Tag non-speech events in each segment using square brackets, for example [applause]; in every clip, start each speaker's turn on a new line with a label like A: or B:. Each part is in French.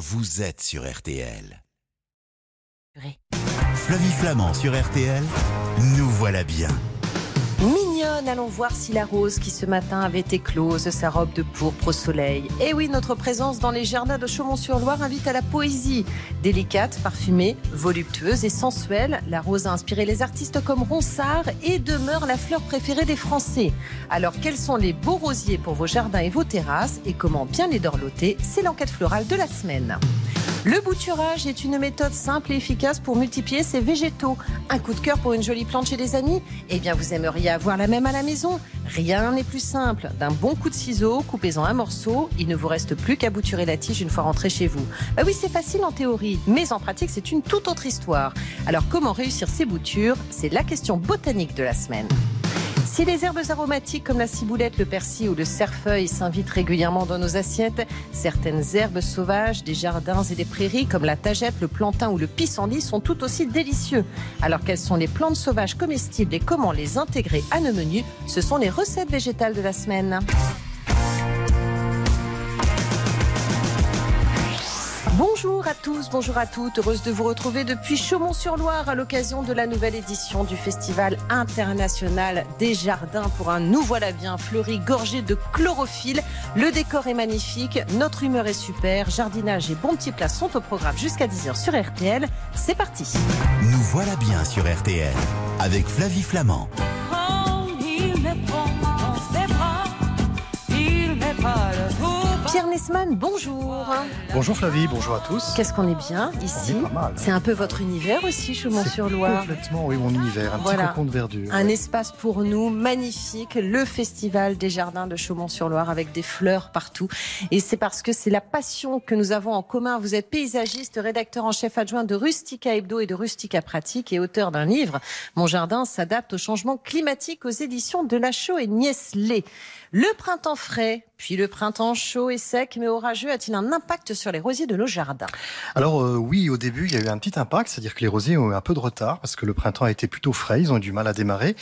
A: vous êtes sur RTL. Flavie Flamand sur RTL, nous voilà bien.
B: Mignonne, allons voir si la rose qui ce matin avait éclose sa robe de pourpre au soleil. Et oui, notre présence dans les jardins de Chaumont-sur-Loire invite à la poésie. Délicate, parfumée, voluptueuse et sensuelle, la rose a inspiré les artistes comme Ronsard et demeure la fleur préférée des Français. Alors, quels sont les beaux rosiers pour vos jardins et vos terrasses et comment bien les dorloter? C'est l'enquête florale de la semaine. Le bouturage est une méthode simple et efficace pour multiplier ses végétaux. Un coup de cœur pour une jolie plante chez des amis Eh bien, vous aimeriez avoir la même à la maison Rien n'est plus simple. D'un bon coup de ciseau, coupez-en un morceau, il ne vous reste plus qu'à bouturer la tige une fois rentré chez vous. Bah oui, c'est facile en théorie, mais en pratique, c'est une toute autre histoire. Alors, comment réussir ces boutures? C'est la question botanique de la semaine. Si les herbes aromatiques comme la ciboulette, le persil ou le cerfeuil s'invitent régulièrement dans nos assiettes, certaines herbes sauvages des jardins et des prairies comme la tagette, le plantain ou le pissenlit sont tout aussi délicieux. Alors quelles sont les plantes sauvages comestibles et comment les intégrer à nos menus Ce sont les recettes végétales de la semaine. Bonjour à tous, bonjour à toutes. Heureuse de vous retrouver depuis Chaumont-sur-Loire à l'occasion de la nouvelle édition du Festival international des jardins pour un Nous voilà bien fleuri, gorgé de chlorophylle. Le décor est magnifique, notre humeur est super, jardinage et bon petit plat sont au programme jusqu'à 10h sur RTL. C'est parti.
A: Nous voilà bien sur RTL avec Flavie Flamand.
C: Quand
B: Nesman, bonjour.
D: Bonjour Flavie, bonjour à tous.
B: Qu'est-ce qu'on est bien ici. C'est un peu votre univers aussi, Chaumont-sur-Loire.
D: Complètement, oui, mon univers, un
B: Voilà.
D: petit cocon de verdure.
B: Un
D: ouais.
B: espace pour nous magnifique, le festival des jardins de Chaumont-sur-Loire avec des fleurs partout. Et c'est parce que c'est la passion que nous avons en commun. Vous êtes paysagiste, rédacteur en chef adjoint de Rustica Hebdo et de Rustica Pratique et auteur d'un livre. Mon jardin s'adapte au changement climatique aux éditions de Lachaud et Niestlé. Le printemps frais, puis le printemps chaud et sec mais orageux a-t-il un impact sur les rosiers de nos jardins?
D: Alors euh, oui, au début, il y a eu un petit impact, c'est-à-dire que les rosiers ont eu un peu de retard parce que le printemps a été plutôt frais, ils ont eu du mal à démarrer.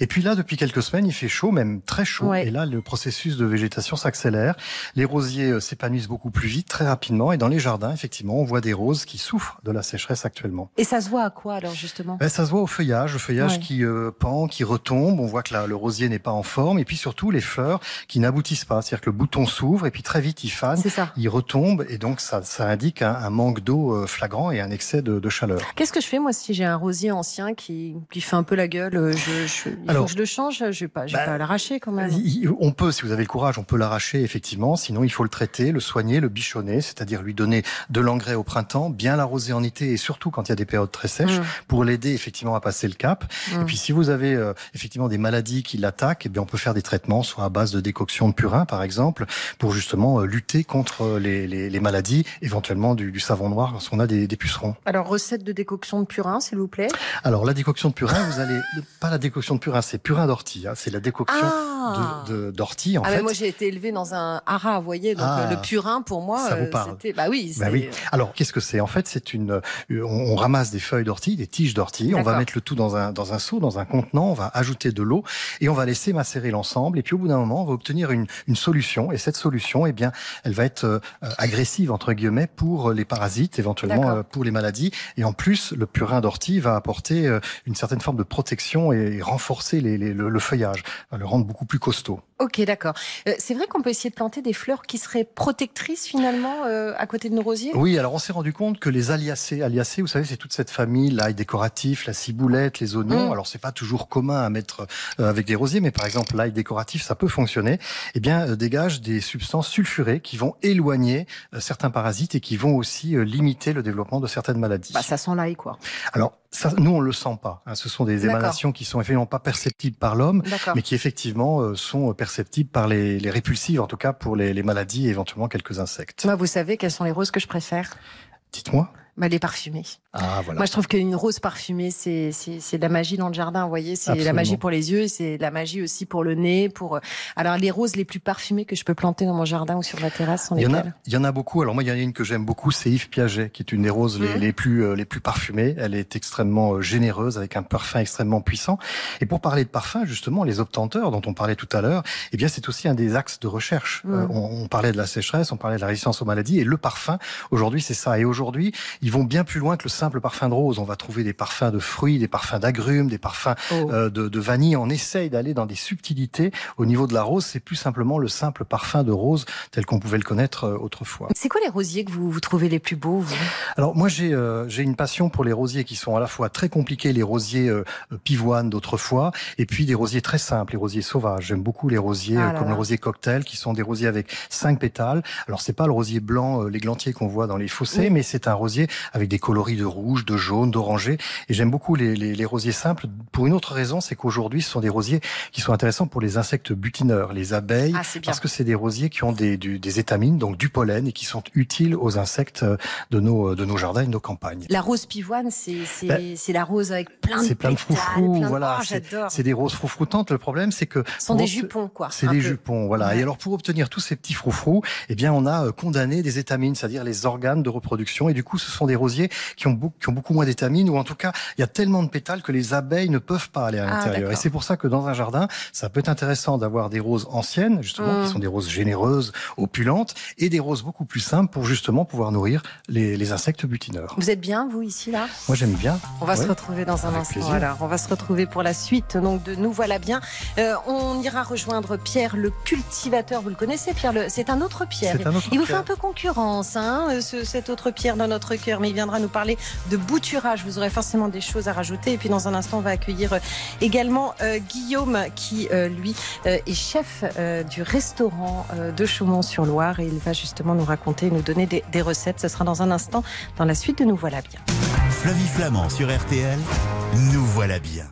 D: Et puis là, depuis quelques semaines, il fait chaud, même très chaud.
B: Ouais.
D: Et là, le processus de végétation s'accélère. Les rosiers euh, s'épanouissent beaucoup plus vite, très rapidement. Et dans les jardins, effectivement, on voit des roses qui souffrent de la sécheresse actuellement.
B: Et ça se voit à quoi alors justement?
D: Ben, ça se voit au feuillage, le feuillage
B: Ouais.
D: qui euh, pend, qui retombe. On voit que le rosier n'est pas en forme. Et puis surtout, les fleurs qui n'aboutissent pas. C'est-à-dire que le bouton s'ouvre et puis très vite, fane.
B: Ça.
D: il retombe et donc ça, ça indique un, un manque d'eau euh, flagrant et un excès de, de chaleur.
B: Qu'est-ce que je fais moi si j'ai un rosier ancien qui, qui fait un peu la gueule euh, je, je, il faut
D: Alors,
B: que je le change Je vais pas, je vais
D: bah,
B: pas l'arracher quand même.
D: Il- On peut, si vous avez le courage, on peut l'arracher effectivement. Sinon, il faut le traiter, le soigner, le bichonner, c'est-à-dire lui donner de l'engrais au printemps, bien l'arroser en été et surtout quand il y a des périodes très sèches
B: Mmh.
D: pour l'aider effectivement à passer le cap.
B: Mm.
D: Et puis, si vous avez euh, effectivement des maladies qui l'attaquent, eh bien, on peut faire des traitements, soit à base de décoction de purin, par exemple, pour justement euh, lutter contre les, les- les maladies, éventuellement du, du savon noir lorsqu'on a des, des pucerons.
B: Alors recette de décoction de purin s'il vous plaît.
D: Alors, la décoction de purin, vous allez pas la décoction de purin, c'est purin d'ortie. hein, c'est la décoction
B: Ah,
D: de- de- d'ortie en
B: ah mais
D: fait.
B: moi j'ai été élevée dans un haras, vous voyez, donc
D: Ah.
B: euh, le purin pour moi
D: Ça vous
B: euh,
D: parle.
B: c'était bah oui,
D: Bah oui. Alors, qu'est-ce que c'est? En fait, c'est une. euh, On, ramasse des feuilles d'ortie, des tiges d'ortie. On va mettre le tout dans un dans un seau, dans un contenant. On va ajouter de l'eau et on va laisser macérer l'ensemble. Et puis, au bout d'un moment, on va obtenir une une solution. Et cette solution, eh bien, elle va être euh, agressive entre guillemets pour les parasites, éventuellement euh, pour les maladies. Et en plus, le purin d'ortie va apporter euh, une certaine forme de protection et renforcer les- les- le, le feuillage, va le rendre beaucoup plus costaud.
B: Ok, d'accord. Euh, c'est vrai qu'on peut essayer de planter des fleurs qui seraient protectrices finalement euh, à côté de nos rosiers?
D: Oui, alors on s'est rendu compte que les aliacées, aliacées, vous savez, c'est toute cette famille, l'ail décoratif, la ciboulette, les oignons.
B: Mm.
D: Alors c'est pas toujours commun à mettre euh, avec des rosiers, mais par exemple l'ail décoratif, ça peut fonctionner. Eh bien, euh, dégage des substances sulfurées qui vont éloigner euh, certains parasites et qui vont aussi euh, limiter le développement de certaines maladies.
B: Bah ça sent l'ail quoi.
D: Alors ça, nous on le sent pas. hein. Ce sont des émanations qui sont effectivement pas perceptibles par l'homme, mais qui effectivement euh, sont perceptibles par les, les répulsives, en tout cas pour les, les maladies et éventuellement quelques insectes.
B: Moi, vous savez quelles sont les roses que je préfère?
D: Dites-moi.
B: Bah, Les parfumées.
D: Ah, voilà.
B: Moi, je trouve qu'une rose parfumée, c'est c'est c'est de la magie dans le jardin. Vous voyez, c'est la magie pour les yeux, et c'est de la magie aussi pour le nez. Pour alors les roses les plus parfumées que je peux planter dans mon jardin ou sur ma terrasse sont
D: Il y, en a, il y en a beaucoup. Alors moi, il y en a une que j'aime beaucoup, c'est Yves Piaget, qui est une des roses les,
B: Mhm.
D: les plus euh, les plus parfumées. Elle est extrêmement euh, généreuse, avec un parfum extrêmement puissant. Et pour parler de parfum, justement, les obtenteurs dont on parlait tout à l'heure, eh bien, c'est aussi un des axes de recherche.
B: Mhm.
D: Euh, on, on parlait de la sécheresse, on parlait de la résistance aux maladies, et le parfum, aujourd'hui, c'est ça. Et aujourd'hui, ils vont bien plus loin que le simple parfum de rose. On va trouver des parfums de fruits, des parfums d'agrumes, des parfums
B: Oh.
D: euh, de, de vanille. On essaye d'aller dans des subtilités au niveau de la rose. C'est plus simplement le simple parfum de rose tel qu'on pouvait le connaître euh, autrefois.
B: C'est quoi les rosiers que vous, vous trouvez les plus beaux vous?
D: Alors moi j'ai euh, j'ai une passion pour les rosiers qui sont à la fois très compliqués, les rosiers euh, pivoines d'autrefois, et puis des rosiers très simples, les rosiers sauvages. J'aime beaucoup les rosiers
B: Ah là
D: comme
B: là.
D: le rosier cocktail, qui sont des rosiers avec cinq pétales. Alors c'est pas le rosier blanc, l'églantier qu'on voit dans les fossés,
B: Oui.
D: mais c'est un rosier avec des coloris de rouge, de jaune, d'orangé. Et j'aime beaucoup les, les, les rosiers simples pour une autre raison, c'est qu'aujourd'hui ce sont des rosiers qui sont intéressants pour les insectes butineurs, les abeilles.
B: Ah.
D: Parce que c'est des rosiers qui ont des, du- des étamines, donc du pollen, et qui sont utiles aux insectes euh, de nos, de nos jardins et de nos campagnes.
B: La rose pivoine, c'est
D: Ben,
B: la rose avec plein de
D: C'est plein de froufrous,
B: plein
D: voilà.
B: Oh,
D: c'est- des roses froufroutantes. Le problème, c'est que
B: Ce sont des jupons, quoi.
D: C'est des
B: peu.
D: jupons, voilà.
B: Ouais.
D: Et alors, pour obtenir tous ces petits froufrous, eh bien, on a euh, condamné des étamines, c'est-à-dire les organes de reproduction. Et du coup, ce sont des rosiers qui ont, beaucoup, qui ont beaucoup moins d'étamines, ou en tout cas, il y a tellement de pétales que les abeilles ne peuvent pas aller à
B: Ah,
D: l'intérieur. et c'est pour ça que dans un jardin, ça peut être intéressant d'avoir des roses anciennes, justement, qui sont des roses généreuses, opulentes, et des roses beaucoup plus simples pour justement pouvoir nourrir les, les insectes butineurs.
B: Vous êtes bien, vous, ici, là?
D: Moi, j'aime bien.
B: On va se retrouver dans un
D: Avec
B: instant. Alors, on va se retrouver pour la suite. Donc, de nous voilà bien. Euh, on ira rejoindre Pierre, le cultivateur. Vous le connaissez, Pierre le... C'est un autre Pierre.
D: C'est un autre
B: Il vous fait un peu concurrence, hein, euh, ce- cet autre Pierre dans notre cœur, mais il viendra nous parler de bouturage. Vous aurez forcément des choses à rajouter. Et puis, dans un instant, on va accueillir euh, également euh, Guillaume, qui, euh, lui, est chef du restaurant de Chaumont-sur-Loire. Et il va justement nous raconter, nous donner des, des recettes. Ce sera dans un instant, dans la suite de Nous voilà bien.
A: Flavie Flamand sur RTL, nous voilà bien.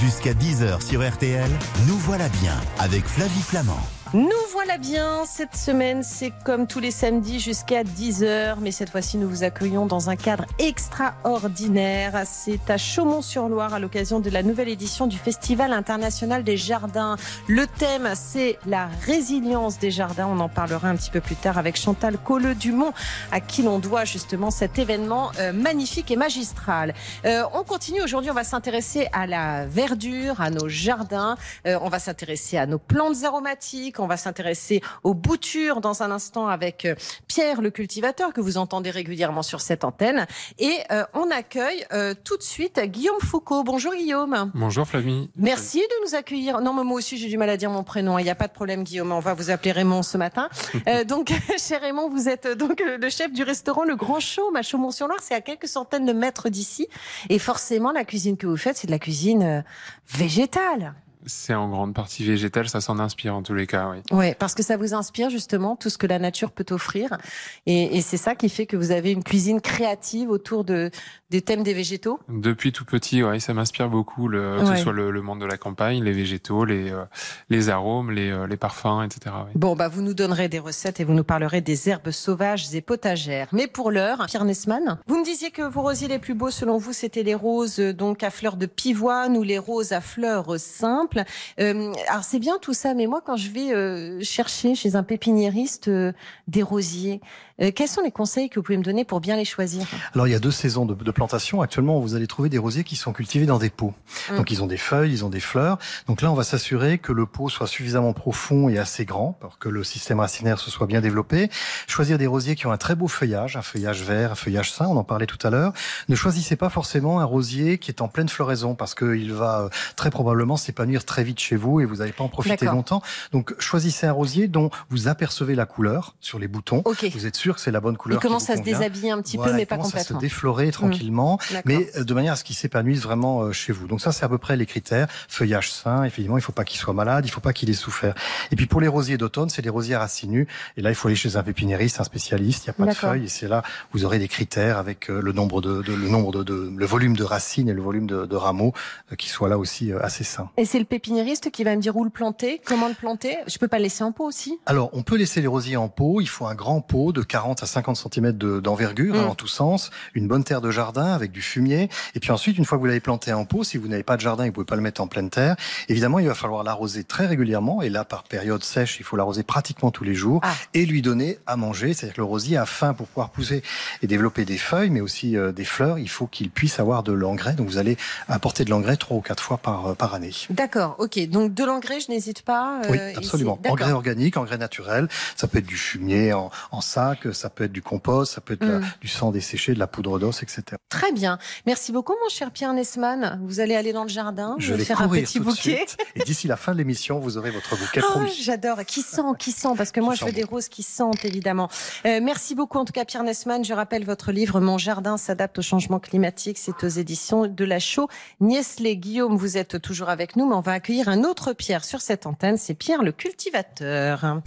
A: Jusqu'à 10h sur RTL, nous voilà bien avec Flavie Flamand.
B: Nous voilà bien, cette semaine c'est comme tous les samedis jusqu'à 10h, mais cette fois-ci nous vous accueillons dans un cadre extraordinaire. C'est à Chaumont-sur-Loire à l'occasion de la nouvelle édition du Festival international des jardins. Le thème c'est la résilience des jardins, on en parlera un petit peu plus tard avec Chantal Colleux-Dumont à qui l'on doit justement cet événement euh, magnifique et magistral. Euh, on continue aujourd'hui, on va s'intéresser à la verdure, à nos jardins, euh, on va s'intéresser à nos plantes aromatiques, on va s'intéresser aux boutures dans un instant avec euh, Pierre le cultivateur que vous entendez régulièrement sur cette antenne. Et euh, on accueille euh, tout de suite Guillaume Foucault. Bonjour Guillaume.
E: Bonjour Flavie.
B: Merci de nous accueillir. Non, mais moi aussi j'ai du mal à dire mon prénom. Il n'y a pas de problème Guillaume. On va vous appeler Raymond ce matin. [laughs] Euh, donc, [laughs] cher Raymond, vous êtes donc le chef du restaurant Le Grand Chaume à Chaumont-sur-Loire. C'est à quelques centaines de mètres d'ici. Et forcément, la cuisine que vous faites, c'est de la cuisine végétale.
E: C'est en grande partie végétal, ça s'en inspire en tous les cas, oui.
B: Ouais, parce que ça vous inspire justement tout ce que la nature peut offrir, et, et c'est ça qui fait que vous avez une cuisine créative autour de des thèmes des végétaux.
E: Depuis tout petit, ouais, ça m'inspire beaucoup, le, que
B: Ouais.
E: ce soit le, le monde de la campagne, les végétaux, les, euh, les arômes, les, euh, les parfums, etc. oui.
B: Bon, bah vous nous donnerez des recettes et vous nous parlerez des herbes sauvages et potagères. Mais pour l'heure, Pierre Nesman, vous me disiez que vos rosiers les plus beaux, selon vous, c'était les roses donc à fleurs de pivoine ou les roses à fleurs simples. Euh, alors c'est bien tout ça, mais moi quand je vais euh, chercher chez un pépiniériste euh, des rosiers, quels sont les conseils que vous pouvez me donner pour bien les choisir
D: Alors il y a deux saisons de, de plantation. Actuellement, vous allez trouver des rosiers qui sont cultivés dans des pots.
B: Mm.
D: Donc ils ont des feuilles, ils ont des fleurs. Donc là, on va s'assurer que le pot soit suffisamment profond et assez grand pour que le système racinaire se soit bien développé. Choisir des rosiers qui ont un très beau feuillage, un feuillage vert, un feuillage sain. On en parlait tout à l'heure. Ne choisissez pas forcément un rosier qui est en pleine floraison parce qu'il va euh, très probablement s'épanouir très vite chez vous et vous n'allez pas en profiter longtemps. Donc choisissez un rosier dont vous apercevez la couleur sur les boutons.
B: Ok.
D: Vous êtes sûr que c'est la bonne
B: Il
D: couleur qui
B: commence à se déshabiller un petit
D: Voilà,
B: peu, mais
D: il
B: pas
D: commence à se
B: complètement.
D: déflorer tranquillement,
B: D'accord.
D: mais euh, de manière à ce qu'il s'épanouisse vraiment euh, chez vous. Donc ça, c'est à peu près les critères. Feuillage sain, effectivement, il faut pas qu'il soit malade, il faut pas qu'il ait souffert. Et puis pour les rosiers d'automne, c'est des rosiers racinus. Et là, il faut aller chez un pépiniériste, un spécialiste. Il n'y a pas de feuilles, et c'est là vous aurez des critères avec euh, le nombre de, de- le nombre de, de- le volume de racines et le volume de, de rameaux qui soient là aussi assez sains.
B: Et c'est le pépiniériste qui va me dire où le planter, comment le planter? Je peux pas le laisser en pot aussi?
D: Alors, on peut laisser les rosiers en pot. Il faut un grand pot de 40 à 50 cm d'envergure
B: Mm.
D: hein, en tous sens, une bonne terre de jardin avec du fumier. Et puis ensuite, une fois que vous l'avez planté en pot, si vous n'avez pas de jardin et que vous pouvez pas le mettre en pleine terre, évidemment, il va falloir l'arroser très régulièrement. Et là, par période sèche, il faut l'arroser pratiquement tous les jours
B: Ah.
D: et lui donner à manger. C'est-à-dire que le rosier a faim pour pouvoir pousser et développer des feuilles, mais aussi euh, des fleurs. Il faut qu'il puisse avoir de l'engrais. Donc, vous allez apporter de l'engrais trois ou quatre fois par, euh, par année.
B: D'accord, ok. Donc de l'engrais, je n'hésite pas. euh,
D: Oui, absolument. Engrais organique, engrais naturel. Ça peut être du fumier en, en sac, ça peut être du compost, ça peut être la-
B: Mm.
D: du sang desséché, de la poudre d'os, etc.
B: Très bien. Merci beaucoup, mon cher Pierre Nesman. Vous allez aller dans le jardin,
D: Je vais
B: faire un petit bouquet.
D: suite. Et d'ici la fin de l'émission, vous aurez votre bouquet
B: Oh,
D: promis.
B: J'adore. Qui sent, qui sent, parce que moi je veux des roses qui sentent évidemment. Euh, merci beaucoup en tout cas Pierre Nesman. Je rappelle votre livre Mon jardin s'adapte au changement climatique. C'est aux éditions de la Chaux. Nieslet Guillaume, vous êtes toujours avec nous, mais on va accueillir un autre Pierre sur cette antenne. C'est Pierre le cultivateur.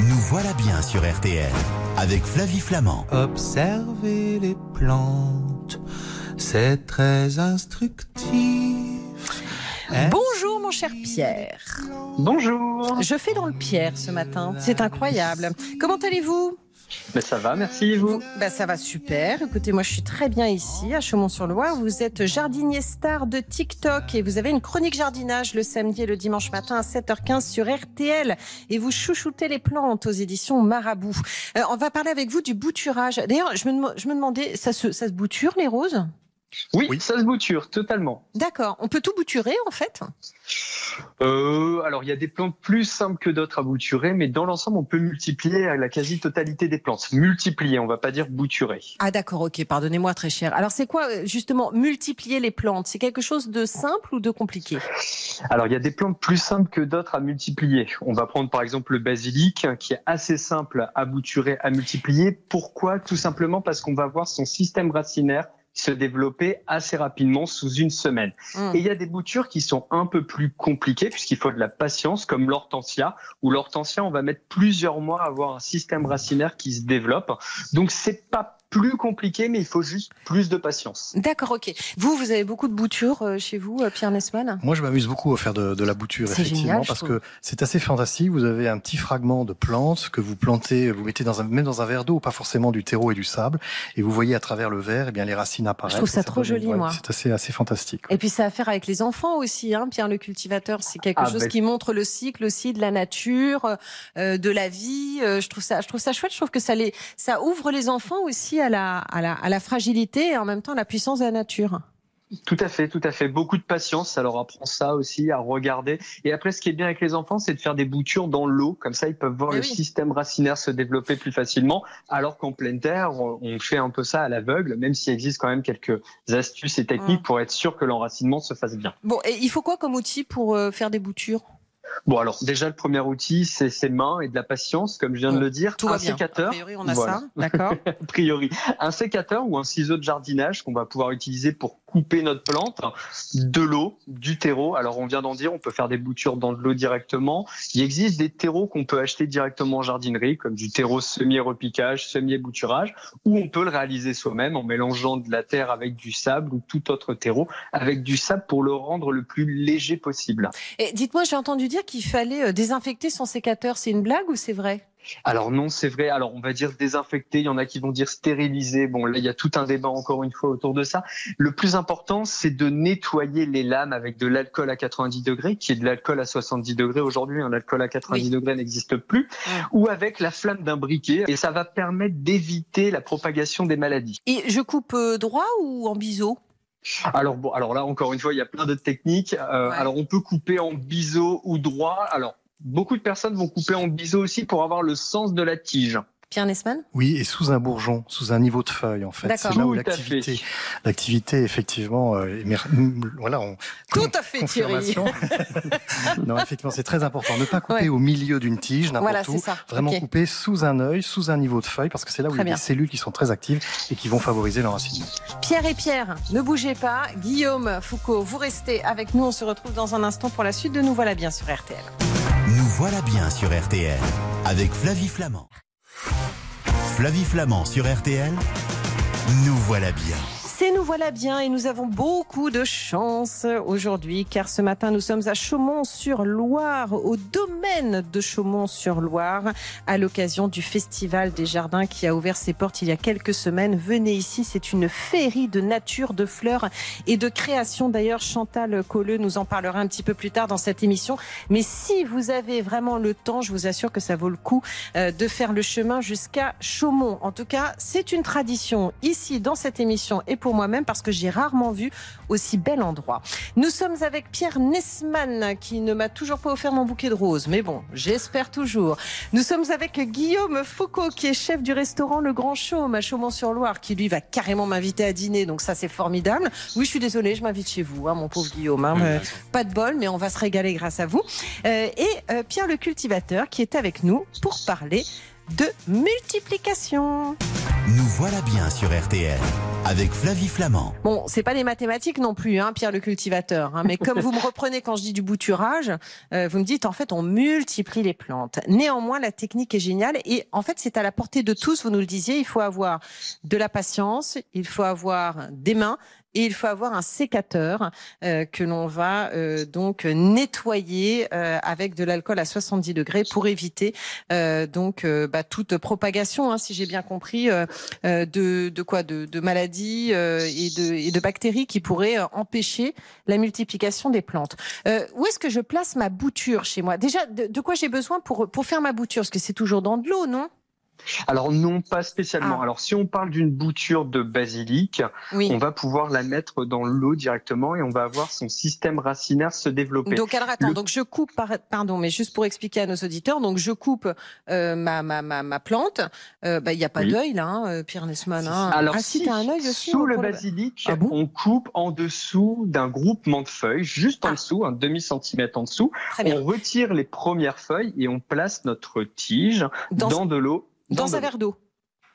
A: Nous voilà bien sur RTL avec Flavie Flamand.
F: Observer les plantes, c'est très instructif.
B: Bonjour mon cher Pierre.
G: Bonjour.
B: Je fais dans le Pierre ce matin. C'est incroyable. Comment allez-vous?
G: Mais ça va, merci et vous.
B: Bah, ça va super. Écoutez, moi je suis très bien ici à Chaumont-sur-Loire. Vous êtes jardinier star de TikTok et vous avez une chronique jardinage le samedi et le dimanche matin à 7h15 sur RTL et vous chouchoutez les plantes aux éditions Marabout. Euh, on va parler avec vous du bouturage. D'ailleurs, je me, je me demandais, ça se, ça se bouture les roses?
G: Oui,
D: Oui.
G: ça se bouture totalement.
B: D'accord. On peut tout bouturer en fait
G: Euh, alors il y a des plantes plus simples que d'autres à bouturer, mais dans l'ensemble on peut multiplier la quasi-totalité des plantes. Multiplier, on va pas dire bouturer.
B: Ah d'accord, ok, pardonnez-moi très cher. Alors c'est quoi euh, justement multiplier les plantes? C'est quelque chose de simple ou de compliqué?
G: Alors il y a des plantes plus simples que d'autres à multiplier. On va prendre par exemple le basilic, qui est assez simple à bouturer, à multiplier. Pourquoi? Tout simplement parce qu'on va voir son système racinaire se développer assez rapidement sous une semaine.
B: Hum.
G: Et il y a des boutures qui sont un peu plus compliquées puisqu'il faut de la patience, comme l'hortensia. Où l'hortensia, on va mettre plusieurs mois à avoir un système racinaire qui se développe. Donc c'est pas plus compliqué, mais il faut juste plus de patience.
B: D'accord, ok. Vous, vous avez beaucoup de boutures euh, chez vous, euh, Pierre Nesman?
D: Moi, je m'amuse beaucoup à faire de, de la bouture,
B: C'est
D: effectivement,
B: génial,
D: parce que c'est assez fantastique. Vous avez un petit fragment de plante que vous plantez, vous mettez dans un, même dans un verre d'eau, pas forcément du terreau et du sable, et vous voyez à travers le verre, eh bien, les racines apparaissent.
B: Je trouve ça trop
D: donne-
B: joli, moi.
D: C'est assez, assez fantastique.
B: Et puis ça a à faire avec les enfants aussi, hein, Pierre le cultivateur. C'est quelque
G: Ah,
B: chose
G: ben-
B: qui montre le cycle aussi de la nature, euh, de la vie. Euh, je trouve ça, je trouve ça chouette. Je trouve que ça les, ça ouvre les enfants aussi à la, à la, à la fragilité et en même temps à la puissance de la nature.
G: Tout à fait, tout à fait. Beaucoup de patience, ça leur apprend ça aussi, à regarder. Et après, ce qui est bien avec les enfants, c'est de faire des boutures dans l'eau. Comme ça, ils peuvent voir
B: Eh
G: le
B: oui.
G: système racinaire se développer plus facilement. Alors qu'en pleine terre, on fait un peu ça à l'aveugle, même s'il existe quand même quelques astuces et techniques
B: Mm.
G: pour être sûr que l'enracinement se fasse bien.
B: Bon, et il faut quoi comme outil pour euh, faire des boutures?
G: Bon, alors, déjà, le premier outil, c'est ses mains et de la patience, comme je viens de le dire.
B: Tout
G: un
B: va bien. A priori, on a
G: Voilà.
B: ça, d'accord. [laughs]
G: a priori. Un sécateur ou un ciseau de jardinage qu'on va pouvoir utiliser pour couper notre plante, de l'eau, du terreau. Alors on vient d'en dire, on peut faire des boutures dans de l'eau directement. Il existe des terreaux qu'on peut acheter directement en jardinerie, comme du terreau semi-repiquage, semi-bouturage, ou on peut le réaliser soi-même en mélangeant de la terre avec du sable ou tout autre terreau avec du sable pour le rendre le plus léger possible.
B: Et dites-moi, j'ai entendu dire qu'il fallait euh, désinfecter son sécateur. C'est une blague ou c'est vrai?
G: Alors non, c'est vrai. Alors on va dire désinfecter, il y en a qui vont dire stériliser. Bon, là il y a tout un débat encore une fois autour de ça. Le plus important, c'est de nettoyer les lames avec de l'alcool à 90 degrés, qui est de l'alcool à 70 degrés aujourd'hui. Un alcool à 90
B: Oui.
G: degrés n'existe plus. Ou avec la flamme d'un briquet, et ça va permettre d'éviter la propagation des maladies.
B: Et je coupe euh, droit ou en biseau?
G: Alors bon, alors là encore une fois, il y a plein de techniques. Euh,
B: Ouais.
G: Alors on peut couper en biseau ou droit. Alors beaucoup de personnes vont couper en biseau aussi pour avoir le sens de la tige.
B: Pierre Nesman
D: Oui, et sous un bourgeon, sous un niveau de feuille, en fait.
B: D'accord.
D: C'est là où l'activité, l'activité, effectivement, euh, voilà, on,
B: Tout à fait, Thierry.
D: confirmation. [laughs] non, effectivement, c'est très important. Ne pas couper
B: Ouais.
D: au milieu d'une tige, n'importe
B: Voilà, c'est
D: où.
B: ça.
D: Vraiment couper sous un œil, sous un niveau de feuille, parce que c'est là où
B: Très
D: il y a
B: bien.
D: des cellules qui sont très actives et qui vont favoriser l'enracinement.
B: Pierre et Pierre, ne bougez pas. Guillaume Foucault, vous restez avec nous. On se retrouve dans un instant pour la suite de Nous voilà bien sur RTL.
A: Voilà bien sur RTL avec Flavie Flamand. Flavie Flamand sur RTL. Nous voilà bien.
B: C'est nous voilà bien et nous avons beaucoup de chance aujourd'hui car ce matin nous sommes à Chaumont-sur-Loire, au domaine de Chaumont-sur-Loire, à l'occasion du Festival des Jardins qui a ouvert ses portes il y a quelques semaines. Venez ici, c'est une féerie de nature, de fleurs et de création. D'ailleurs, Chantal Colleux nous en parlera un petit peu plus tard dans cette émission. Mais si vous avez vraiment le temps, je vous assure que ça vaut le coup euh, de faire le chemin jusqu'à Chaumont. En tout cas, c'est une tradition ici dans cette émission et pour moi-même parce que j'ai rarement vu aussi bel endroit. Nous sommes avec Pierre Nesman qui ne m'a toujours pas offert mon bouquet de roses, mais bon, j'espère toujours. Nous sommes avec Guillaume Foucault qui est chef du restaurant Le Grand Chaume à Chaumont-sur-Loire qui lui va carrément m'inviter à dîner, donc ça c'est formidable. Oui, je suis désolée, je m'invite chez vous, hein, mon pauvre Guillaume. hein,
E: Oui,
B: euh, pas de bol, mais on va se régaler grâce à vous. Euh, et euh, Pierre le cultivateur qui est avec nous pour parler de multiplication.
A: Nous voilà bien sur RTL avec Flavie Flamand.
B: Bon, c'est pas des mathématiques non plus, hein, Pierre le cultivateur. hein, mais comme vous me reprenez quand je dis du bouturage, euh, vous me dites en fait on multiplie les plantes. Néanmoins, la technique est géniale et en fait c'est à la portée de tous. Vous nous le disiez, il faut avoir de la patience, il faut avoir des mains. Et il faut avoir un sécateur euh, que l'on va euh, donc nettoyer euh, avec de l'alcool à 70 degrés pour éviter euh, donc euh, bah, toute propagation, hein, si j'ai bien compris, euh, de, de quoi, de, de maladies et, de, et de bactéries qui pourraient empêcher la multiplication des plantes. Où est-ce que je place ma bouture chez moi? Déjà, de, de quoi j'ai besoin pour pour faire ma bouture? Parce que c'est toujours dans de l'eau, non?
G: Alors non, pas spécialement.
B: Ah.
G: Alors si on parle d'une bouture de basilic,
B: Oui.
G: on va pouvoir la mettre dans l'eau directement et on va avoir son système racinaire se développer.
B: Donc alors attends,
G: Le-
B: donc je coupe par, pardon, mais juste pour expliquer à nos auditeurs, donc je coupe euh, ma, ma ma ma plante. Euh, bah il y a pas
G: Oui.
B: d'œil là, hein, euh, Pierre Nesman. Hein.
G: Alors
B: ah si, t'as un œil aussi.
G: sous le basilic,
B: Ah bon?
G: on coupe en dessous d'un groupement de feuilles, juste en
B: Ah.
G: dessous, un demi centimètre en dessous.
B: Très bien.
G: On retire les premières feuilles et on place notre tige
B: Dans,
G: dans, de l'eau.
B: Dans un verre d'eau.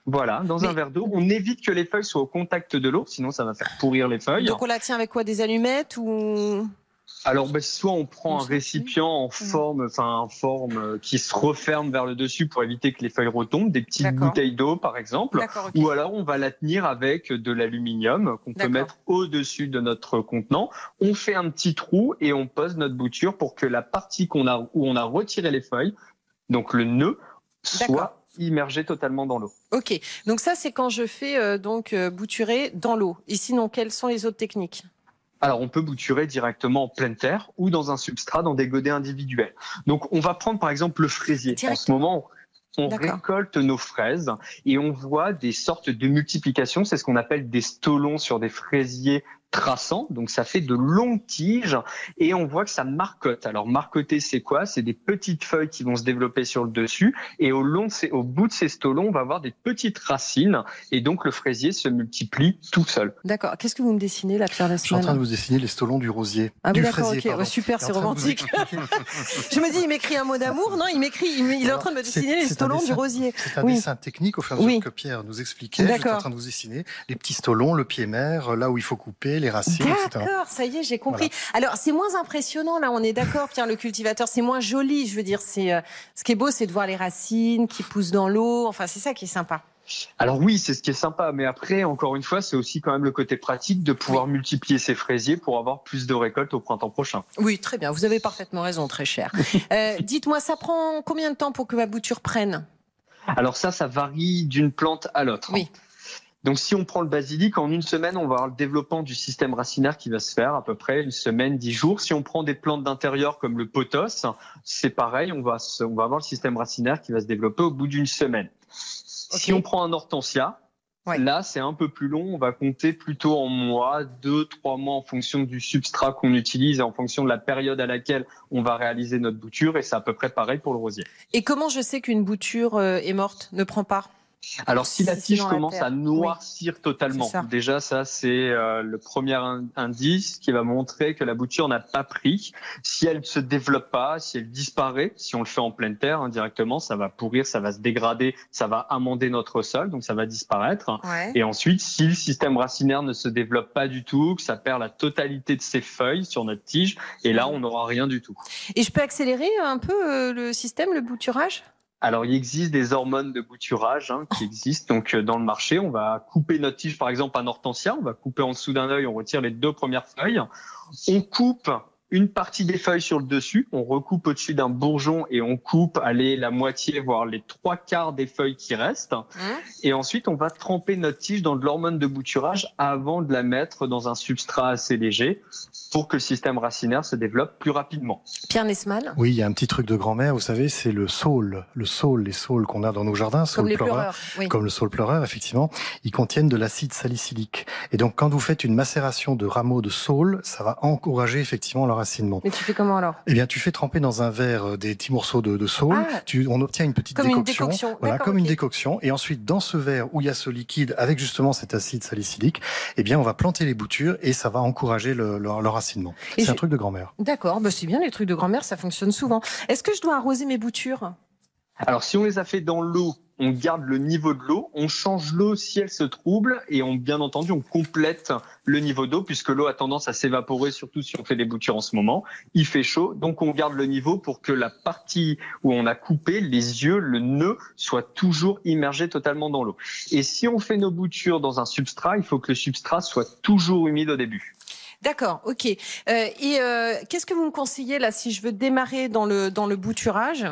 G: Voilà, dans
B: Mais-
G: un verre d'eau. On évite que les feuilles soient au contact de l'eau, sinon ça va faire pourrir les feuilles.
B: Donc on la tient avec quoi Des allumettes ou
G: Alors, ben, soit on prend
B: On
G: un récipient en forme, enfin, en forme euh, qui se referme vers le dessus pour éviter que les feuilles retombent, des petites bouteilles d'eau, par exemple.
B: D'accord. ok.
G: Ou alors, on va la tenir avec de l'aluminium qu'on peut mettre au-dessus de notre contenant. On fait un petit trou et on pose notre bouture pour que la partie qu'on a, où on a retiré les feuilles, donc le nœud, soit immergé totalement dans l'eau.
B: Ok. Donc ça c'est quand je fais euh, donc euh, bouturer dans l'eau. Et sinon quelles sont les autres techniques?
G: Alors, on peut bouturer directement en pleine terre ou dans un substrat, dans des godets individuels. Donc, on va prendre par exemple le fraisier. En ce moment, on récolte nos fraises et on voit des sortes de multiplication. C'est ce qu'on appelle des stolons sur des fraisiers traçants. Donc, ça fait de longues tiges et on voit que ça marcote. Alors, marcoter, c'est quoi? C'est des petites feuilles qui vont se développer sur le dessus et au long de ces, au bout de ces stolons, on va avoir des petites racines et donc le fraisier se multiplie tout seul.
B: D'accord. Qu'est-ce que vous me dessinez là, Pierre
D: Je suis en train de vous dessiner les stolons du rosier.
B: Ah oui,
D: du
B: d'accord,
D: fraisier,
B: ok.
D: pardon.
B: Ouais, super, c'est
D: vous
B: romantique. [laughs] Je me dis, il m'écrit un mot d'amour. Non, il m'écrit, il, est en train de me dessiner les stolons du rosier.
D: C'est un
B: Oui.
D: dessin technique au fur et à mesure que Pierre nous expliquait. J'étais
B: D'accord.
D: en train de vous dessiner les petits stolons, le pied mère, là où il faut couper, les racines, etc.
B: D'accord, ça y est, j'ai compris. Alors, c'est moins impressionnant, là, on est d'accord, Pierre le cultivateur, c'est moins joli, je veux dire, c'est, euh, ce qui est beau, c'est de voir les racines qui poussent dans l'eau, enfin, c'est ça qui est sympa.
G: Alors oui, c'est ce qui est sympa, mais après, encore une fois, c'est aussi quand même le côté pratique de pouvoir multiplier ces fraisiers pour avoir plus de récoltes au printemps prochain.
B: Oui, très bien, vous avez parfaitement raison, très cher. [laughs] Euh, dites-moi, ça prend combien de temps pour que ma bouture prenne?
G: Alors ça, ça varie d'une plante à l'autre.
B: Oui.
G: Donc si on prend le basilic, en une semaine, on va avoir le développement du système racinaire qui va se faire à peu près une semaine, dix jours. Si on prend des plantes d'intérieur comme le pothos, c'est pareil, on va, se- on va avoir le système racinaire qui va se développer au bout d'une semaine. Si on prend un hortensia,
B: Ouais.
G: là c'est un peu plus long, on va compter plutôt en mois, deux, trois mois en fonction du substrat qu'on utilise et en fonction de la période à laquelle on va réaliser notre bouture et c'est à peu près pareil pour le rosier.
B: Et comment je sais qu'une bouture euh, est morte, ne prend pas
G: Alors si la tige commence à noircir totalement,
B: ça.
G: déjà ça c'est euh, le premier in- indice qui va montrer que la bouture n'a pas pris. Si elle se développe pas, si elle disparaît, si on le fait en pleine terre indirectement, ça va pourrir, ça va se dégrader, ça va amender notre sol, donc ça va disparaître.
B: Ouais.
G: Et ensuite, si le système racinaire ne se développe pas du tout, que ça perd la totalité de ses feuilles sur notre tige, et là on n'aura rien du tout.
B: Et je peux accélérer un peu euh, le système, le bouturage?
G: Alors, il existe des hormones de bouturage hein, qui existent donc euh, dans le marché. On va couper notre tige, par exemple, un hortensia. On va couper en dessous d'un œil. On retire les deux premières feuilles. On coupe une partie des feuilles sur le dessus, on recoupe au-dessus d'un bourgeon et on coupe, allez, la moitié, voire les trois quarts des feuilles qui restent.
B: Hein
G: Et ensuite, on va tremper notre tige dans de l'hormone de bouturage avant de la mettre dans un substrat assez léger pour que le système racinaire se développe plus rapidement.
B: Pierre Nesman
D: Oui, il y a un petit truc de grand-mère, vous savez, c'est le saule. Le saule, les saules qu'on a dans nos jardins,
B: Comme les
D: pleureur,
B: pleureurs. Oui.
D: comme le saule pleureur, effectivement, ils contiennent de l'acide salicylique. Et donc, quand vous faites une macération de rameaux de saule, ça va encourager effectivement leur racinement.
B: Mais tu fais comment alors?
D: Eh bien, tu fais tremper dans un verre euh, des petits morceaux de, de saule.
B: Ah.
D: tu, on obtient une petite
B: Comme une
D: décoction.
B: décoction.
D: Voilà, comme une décoction. Et ensuite, dans ce verre où il y a ce liquide avec justement cet acide salicylique, eh bien, on va planter les boutures et ça va encourager le, le, le C'est un truc de grand-mère.
B: D'accord, bah c'est bien les trucs de grand-mère, ça fonctionne souvent. Est-ce que je dois arroser mes boutures?
G: Alors, si on les a fait dans l'eau, on garde le niveau de l'eau, on change l'eau si elle se trouble et on, bien entendu, on complète le niveau d'eau puisque l'eau a tendance à s'évaporer, surtout si on fait des boutures en ce moment. Il fait chaud, donc on garde le niveau pour que la partie où on a coupé, les yeux, le nœud, soit toujours immergé totalement dans l'eau. Et si on fait nos boutures dans un substrat, il faut que le substrat soit toujours humide au début.
B: D'accord, ok. Euh, et euh, qu'est-ce que vous me conseillez là si je veux démarrer dans le dans le bouturage?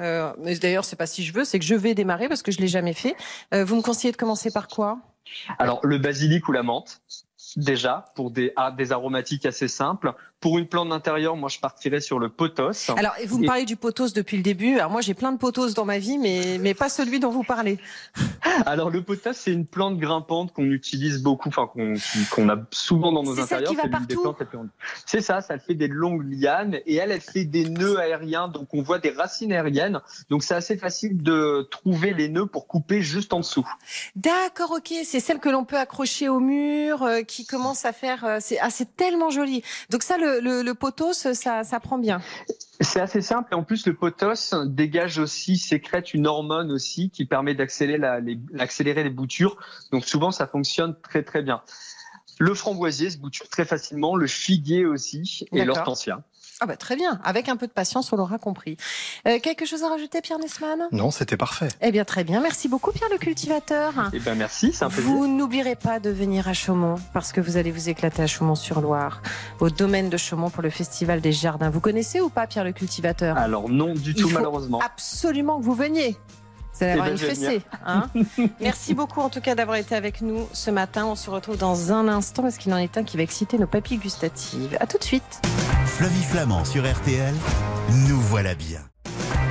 B: Euh, d'ailleurs, c'est pas si je veux, c'est que je vais démarrer parce que je l'ai jamais fait. Euh, vous me conseillez de commencer par quoi?
G: Alors, le basilic ou la menthe, déjà, pour des, ah, des aromatiques assez simples. Pour une plante d'intérieur, moi, je partirais sur le pothos.
B: Alors, et vous me
G: Et-
B: parlez du pothos depuis le début. Alors moi, j'ai plein de pothos dans ma vie, mais mais pas celui dont vous parlez. [laughs]
G: Alors, le pothos, c'est une plante grimpante qu'on utilise beaucoup, enfin, qu'on a souvent dans nos intérieurs. C'est ça, ça fait des longues lianes et elle, elle fait des nœuds aériens. Donc, on voit des racines aériennes. Donc, c'est assez facile de trouver les nœuds pour couper juste en dessous.
B: D'accord, ok. C'est celle que l'on peut accrocher au mur, euh, qui commence à faire. euh, c'est ah, c'est tellement joli. Donc ça, le le, ça ça prend bien.
G: C'est assez simple et en plus le pothos dégage aussi, sécrète une hormone aussi qui permet d'accélérer la- les, les boutures. Donc souvent ça fonctionne très très bien. Le framboisier se bouture très facilement, le figuier aussi et l'hortensia.
B: Ah bah très bien. Avec un peu de patience, on l'aura compris. Euh, quelque chose à rajouter, Pierre Nesman?
D: Non, c'était parfait.
B: Eh bien, très bien. Merci beaucoup, Pierre le cultivateur.
G: Eh ben merci, c'est un plaisir.
B: Vous n'oublierez pas de venir à Chaumont parce que vous allez vous éclater à Chaumont-sur-Loire, au domaine de Chaumont pour le Festival des Jardins. Vous connaissez ou pas Pierre le cultivateur?
G: Alors non du
B: Il
G: tout
B: faut
G: malheureusement.
B: Absolument que vous veniez. Vous allez
G: Eh
B: avoir
G: ben,
B: une fessée. Hein? [laughs] Merci beaucoup en tout cas d'avoir été avec nous ce matin. On se retrouve dans un instant parce qu'il en est un qui va exciter nos papilles gustatives. À tout de suite.
A: Flavie Flamand sur RTL, nous voilà bien.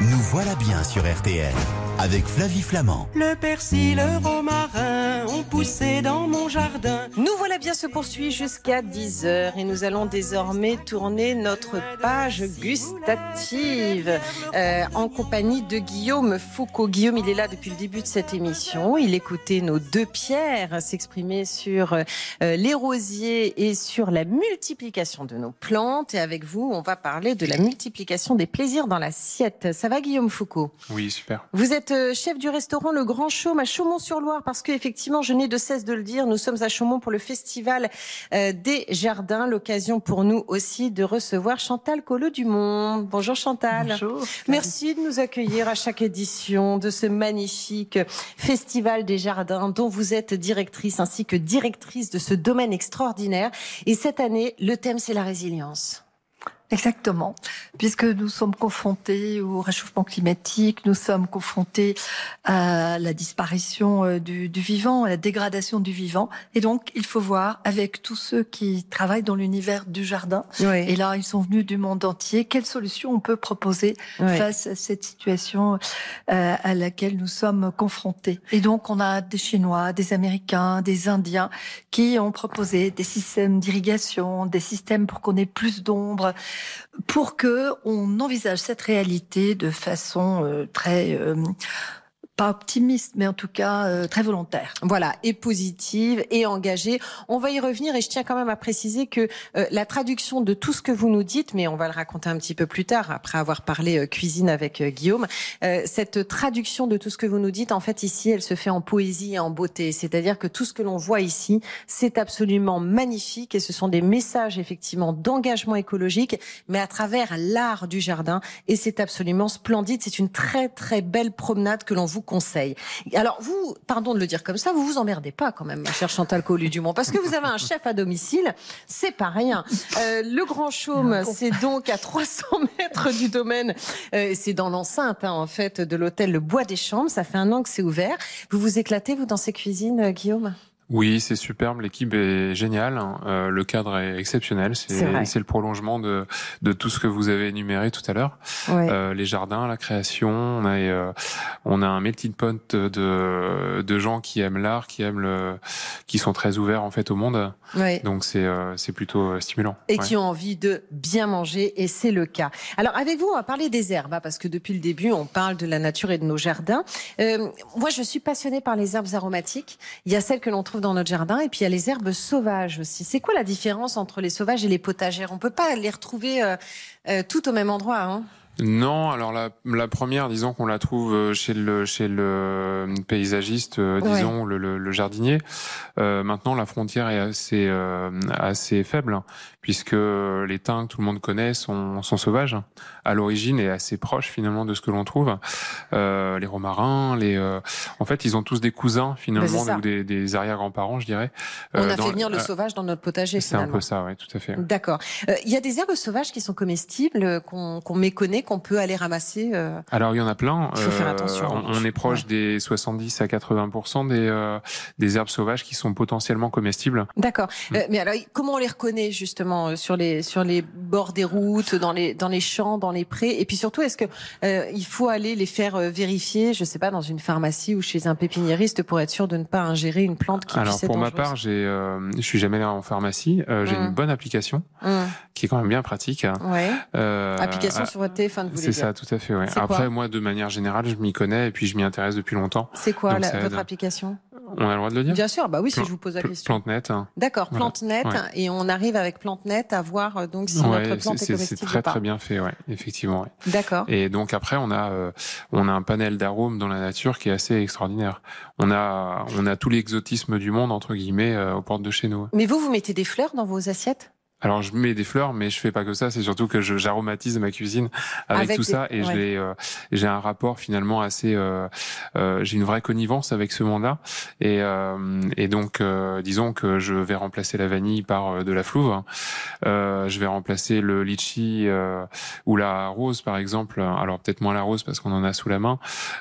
A: Nous voilà bien sur RTL avec Flavie Flamand.
C: Le persil, le romarin ont poussé dans mon jardin.
B: Nous voilà bien se poursuit jusqu'à 10h et nous allons désormais tourner notre page gustative euh, en compagnie de Guillaume Foucault. Guillaume, il est là depuis le début de cette émission. Il écoutait nos deux pierres s'exprimer sur euh, les rosiers et sur la multiplication de nos plantes. Et avec vous, on va parler de la multiplication des plaisirs dans l'assiette. Ça va Guillaume Foucault?
E: Oui, super.
B: vous êtes euh, chef du restaurant Le Grand Chaume à Chaumont-sur-Loire parce que effectivement, je n'ai de cesse de le dire, nous sommes à Chaumont pour le festival euh, des jardins, l'occasion pour nous aussi de recevoir Chantal Collot-Dumont. Bonjour Chantal.
H: Bonjour.
B: Merci de nous accueillir à chaque édition de ce magnifique festival des jardins dont vous êtes directrice ainsi que directrice de ce domaine extraordinaire. Et cette année, le thème c'est la résilience.
H: Exactement. Puisque nous sommes confrontés au réchauffement climatique, nous sommes confrontés à la disparition euh, du, du vivant, à la dégradation du vivant. Et donc, il faut voir avec tous ceux qui travaillent dans l'univers du jardin. Et là, ils sont venus du monde entier. Quelles solutions on peut proposer face à cette situation euh, à laquelle nous sommes confrontés. Et donc, on a des Chinois, des Américains, des Indiens qui ont proposé des systèmes d'irrigation, des systèmes pour qu'on ait plus d'ombre, pour que on envisage cette réalité de façon euh, très euh, pas optimiste, mais en tout cas euh, très volontaire.
B: Voilà, et positive et engagée. On va y revenir et je tiens quand même à préciser que euh, la traduction de tout ce que vous nous dites, mais on va le raconter un petit peu plus tard après avoir parlé euh, cuisine avec Guillaume, cette traduction de tout ce que vous nous dites, en fait ici, elle se fait en poésie et en beauté. C'est-à-dire que tout ce que l'on voit ici, c'est absolument magnifique et ce sont des messages effectivement d'engagement écologique, mais à travers l'art du jardin et c'est absolument splendide. C'est une très très belle promenade que l'on vous Alors vous, pardon de le dire comme ça, vous vous emmerdez pas quand même, ma chère Chantal Collu-Dumont, parce que vous avez un chef à domicile, c'est pas rien. Euh, le Grand Chaume, c'est donc à 300 mètres du domaine, euh, c'est dans l'enceinte hein, en fait de l'hôtel Le Bois des Chambres. Ça fait un an que c'est ouvert. Vous vous éclatez vous dans ces cuisines, euh, Guillaume?
E: Oui, c'est superbe. L'équipe est géniale. Hein. Euh, le cadre est exceptionnel. C'est le prolongement de, de tout ce que vous avez énuméré tout à l'heure. Euh, les jardins, la création. On a, euh, on a un melting pot de, de gens qui aiment l'art, qui aiment le, qui sont très ouverts en fait au monde. Donc c'est c'est plutôt stimulant.
B: Et qui ont envie de bien manger, et c'est le cas. Alors avec vous, on va parler des herbes, hein, parce que depuis le début, on parle de la nature et de nos jardins. Moi, je suis passionnée par les herbes aromatiques. Il y a celles que l'on trouve dans notre jardin. Et puis il y a les herbes sauvages aussi. C'est quoi la différence entre les sauvages et les potagères? On peut pas les retrouver euh, euh, tout au même endroit. Hein?
E: Non, alors la, la première, disons qu'on la trouve euh, chez le chez le euh, paysagiste, euh, disons le, le, jardinier. Euh, maintenant, la frontière est assez euh, assez faible puisque les thym que tout le monde connaît sont sont sauvages à l'origine et assez proches finalement de ce que l'on trouve. les romarins, les en fait, ils ont tous des cousins finalement ou des, des arrière-grands-parents, je dirais.
B: On a fait venir le sauvage dans notre potager.
E: C'est un peu ça, oui, tout à fait.
B: D'accord. Il y a des herbes sauvages qui sont comestibles qu'on qu'on méconnaît qu'on peut aller ramasser euh,
E: Alors il y en a plein.
B: Il faut faire attention.
E: On, est proche des 70 à 80 des euh, des herbes sauvages qui sont potentiellement comestibles.
B: D'accord. Mm. Euh, mais alors comment on les reconnaît justement? Sur les sur les bords des routes, dans les dans les champs, dans les prés Et puis surtout, est-ce que il faut aller les faire vérifier, je sais pas, dans une pharmacie ou chez un pépiniériste pour être sûr de ne pas ingérer une plante qui
E: alors,
B: puisse
E: pour ma part, j'ai je suis jamais allé en pharmacie. J'ai mm. une bonne application mm. qui est quand même bien pratique.
B: Ouais. application sur votre téléphone
E: c'est ça, tout à fait. Ouais. Après, moi, de manière générale, je m'y connais et puis je m'y intéresse depuis longtemps.
B: C'est quoi votre application?
E: On a le droit de le dire
B: Bien sûr, bah oui, si je vous pose la question.
E: PlanteNet. Hein.
B: D'accord, PlanteNet, et on arrive avec PlanteNet à voir euh, donc si notre plante est, comestible
E: C'est très très bien fait, ouais, effectivement.
B: D'accord.
E: Et donc après, on a euh, on a un panel d'arômes dans la nature qui est assez extraordinaire. On a on a tout l'exotisme du monde entre guillemets euh, aux portes de chez nous.
B: Mais vous, vous mettez des fleurs dans vos assiettes?
E: Alors je mets des fleurs, mais je fais pas que ça. C'est surtout que j'aromatise ma cuisine avec, tout ça et j'ai euh, j'ai un rapport finalement assez. Euh, euh, j'ai une vraie connivence avec ce monde-là et euh, et donc euh, disons que je vais remplacer la vanille par de la flouve. je vais remplacer le litchi ou la rose par exemple. Alors peut-être moins la rose parce qu'on en a sous la main.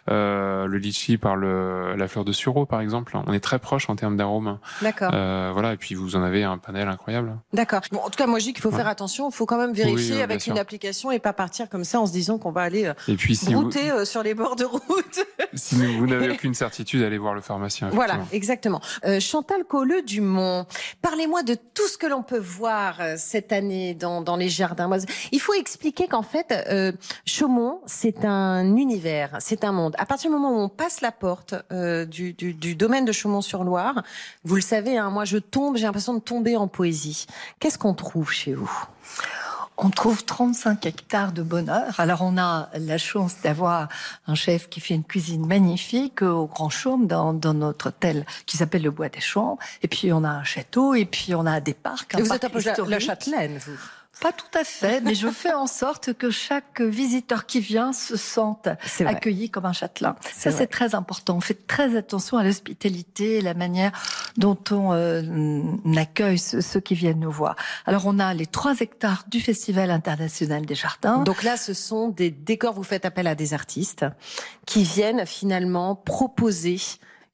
E: le litchi par le la fleur de sureau par exemple. On est très proche en termes d'arôme.
B: D'accord.
E: voilà et puis vous en avez un panel incroyable.
B: D'accord. En tout cas, moi je dis qu'il faut faire attention. Il faut quand même vérifier avec une application et pas partir comme ça en se disant qu'on va aller euh, et puis, si brouter euh, sur les bords de route. [laughs]
E: si vous n'avez aucune certitude, allez voir le pharmacien.
B: Voilà, exactement. Euh, Chantal Colleux Dumont, parlez-moi de tout ce que l'on peut voir euh, cette année dans, dans les jardins. Il faut expliquer qu'en fait, euh, Chaumont, c'est un univers, c'est un monde. À partir du moment où on passe la porte du, du, du, domaine de Chaumont-sur-Loire, vous le savez, hein, moi je tombe, j'ai l'impression de tomber en poésie. Qu'est-ce qu'on trouve chez vous
H: on trouve 35 hectares de bonheur. Alors on a la chance d'avoir un chef qui fait une cuisine magnifique au Grand Chaume dans, notre hôtel qui s'appelle le Bois des Champs. Et puis on a un château et puis on a des parcs.
B: et vous êtes un peu la châtelaine, vous
H: pas tout à fait, mais je fais en sorte que chaque visiteur qui vient se sente accueilli comme un châtelain. Ça, c'est très important. On fait très attention à l'hospitalité, la manière dont on euh, accueille ceux, qui viennent nous voir. Alors, on a les trois hectares du Festival international des jardins.
B: Donc là, ce sont des décors. Vous faites appel à des artistes qui viennent finalement proposer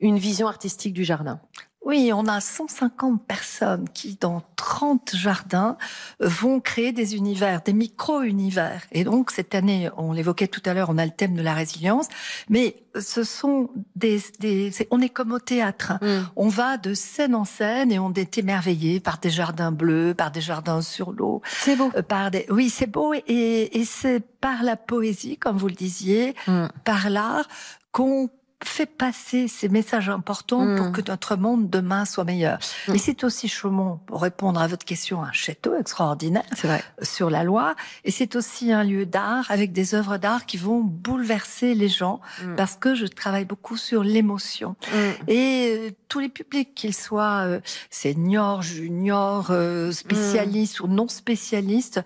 B: une vision artistique du jardin.
H: Oui, on a 150 personnes qui, dans 30 jardins, vont créer des univers, des micro-univers. Et donc, cette année, on l'évoquait tout à l'heure, on a le thème de la résilience, mais ce sont des... des on est comme au théâtre. Mm. On va de scène en scène et on est émerveillé par des jardins bleus, par des jardins sur l'eau.
B: C'est beau.
H: Euh, par des, oui, c'est beau et, et c'est par la poésie, comme vous le disiez, mm. par l'art, qu'on fait passer ces messages importants pour hmm. que notre monde demain soit meilleur. Hmm. Mais c'est aussi Chaumont, pour répondre à votre question, un château extraordinaire vrai. sur la loi. Et c'est aussi un lieu d'art avec des œuvres d'art qui vont bouleverser les gens hmm. parce que je travaille beaucoup sur l'émotion. Et euh, tous les publics, qu'ils soient euh, seniors, juniors, euh, spécialistes ou non spécialistes,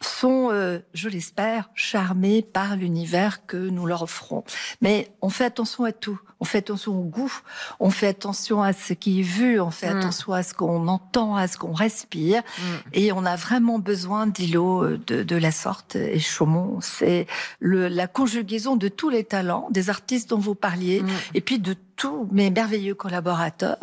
H: sont, euh, je l'espère, charmés par l'univers que nous leur offrons. Mais on fait attention à tout. On fait attention au goût, on fait attention à ce qui est vu, on fait mm. attention à ce qu'on entend, à ce qu'on respire. Mm. Et on a vraiment besoin d'îlots euh, de, de, la sorte. Et Chaumont, c'est la conjugaison de tous les talents, des artistes dont vous parliez, mm. et puis de tous mes merveilleux collaborateurs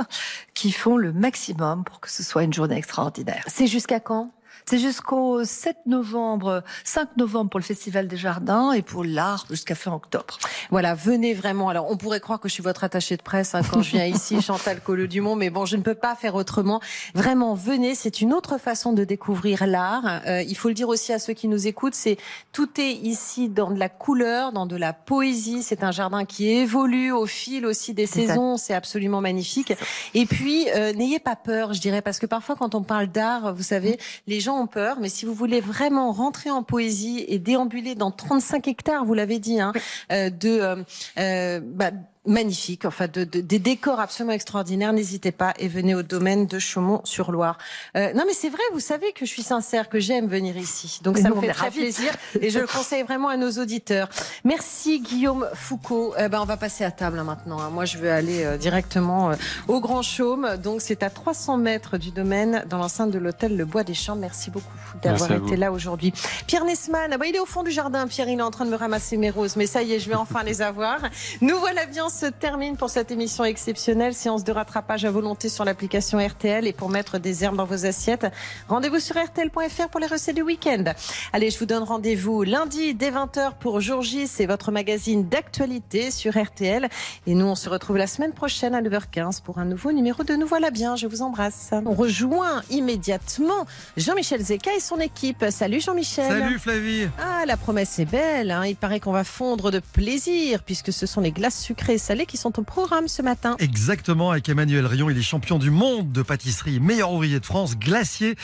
H: qui font le maximum pour que ce soit une journée extraordinaire.
B: C'est jusqu'à quand?
H: C'est jusqu'au 7 novembre, 5 novembre pour le Festival des Jardins et pour l'art jusqu'à fin octobre.
B: Voilà, venez vraiment. Alors, on pourrait croire que je suis votre attachée de presse hein, quand je viens ici, [laughs] Chantal Colleux-Dumont, mais bon, je ne peux pas faire autrement. Vraiment, venez. C'est une autre façon de découvrir l'art. Euh, il faut le dire aussi à ceux qui nous écoutent, c'est tout est ici dans de la couleur, dans de la poésie. C'est un jardin qui évolue au fil aussi des saisons. C'est absolument magnifique. Et puis, euh, n'ayez pas peur, je dirais, parce que parfois, quand on parle d'art, vous savez, les gens ont peur, mais si vous voulez vraiment rentrer en poésie et déambuler dans 35 hectares, vous l'avez dit, hein, euh, de euh, euh, bah, magnifique, enfin de, des décors absolument extraordinaires. N'hésitez pas et venez au domaine de Chaumont-sur-Loire. Euh, non mais c'est vrai, vous savez que je suis sincère, que j'aime venir ici. Donc ça me fait très plaisir et je le conseille vraiment à nos auditeurs. Merci Guillaume Foucault. Eh ben, on va passer à table hein, maintenant. Hein. Moi je veux aller euh, directement euh, au Grand Chaume. Donc c'est à 300 mètres du domaine dans l'enceinte de l'hôtel Le Bois des Champs. Merci beaucoup d'avoir été là aujourd'hui. Pierre Nesman, ah bah, il est au fond du jardin. Pierre, il est en train de me ramasser mes roses. Mais ça y est, je vais enfin les avoir. Nous voilà bien se termine pour cette émission exceptionnelle. Séance de rattrapage à volonté sur l'application RTL et pour mettre des herbes dans vos assiettes. Rendez-vous sur RTL.fr pour les recettes du week-end. Allez, je vous donne rendez-vous lundi dès 20h pour Jour J. C'est votre magazine d'actualité sur RTL. Et nous, on se retrouve la semaine prochaine à 9h15 pour un nouveau numéro de Nous voilà bien. Je vous embrasse. On rejoint immédiatement Jean-Michel Zeka et son équipe. Salut Jean-Michel.
I: Salut Flavie.
B: Ah, la promesse est belle. Hein. Il paraît qu'on va fondre de plaisir puisque ce sont les glaces sucrées salées qui sont au programme ce matin.
I: Exactement, avec Emmanuel Rion, il est champion du monde de pâtisserie, meilleur ouvrier de France, glacier.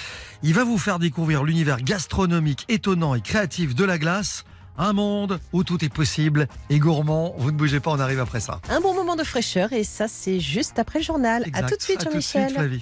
I: Il va vous faire découvrir l'univers gastronomique étonnant et créatif de la glace. Un monde où tout est possible et gourmand. Vous ne bougez pas, on arrive après ça.
B: Un bon moment de fraîcheur et ça, c'est juste après le journal. A tout de suite, Jean-Michel.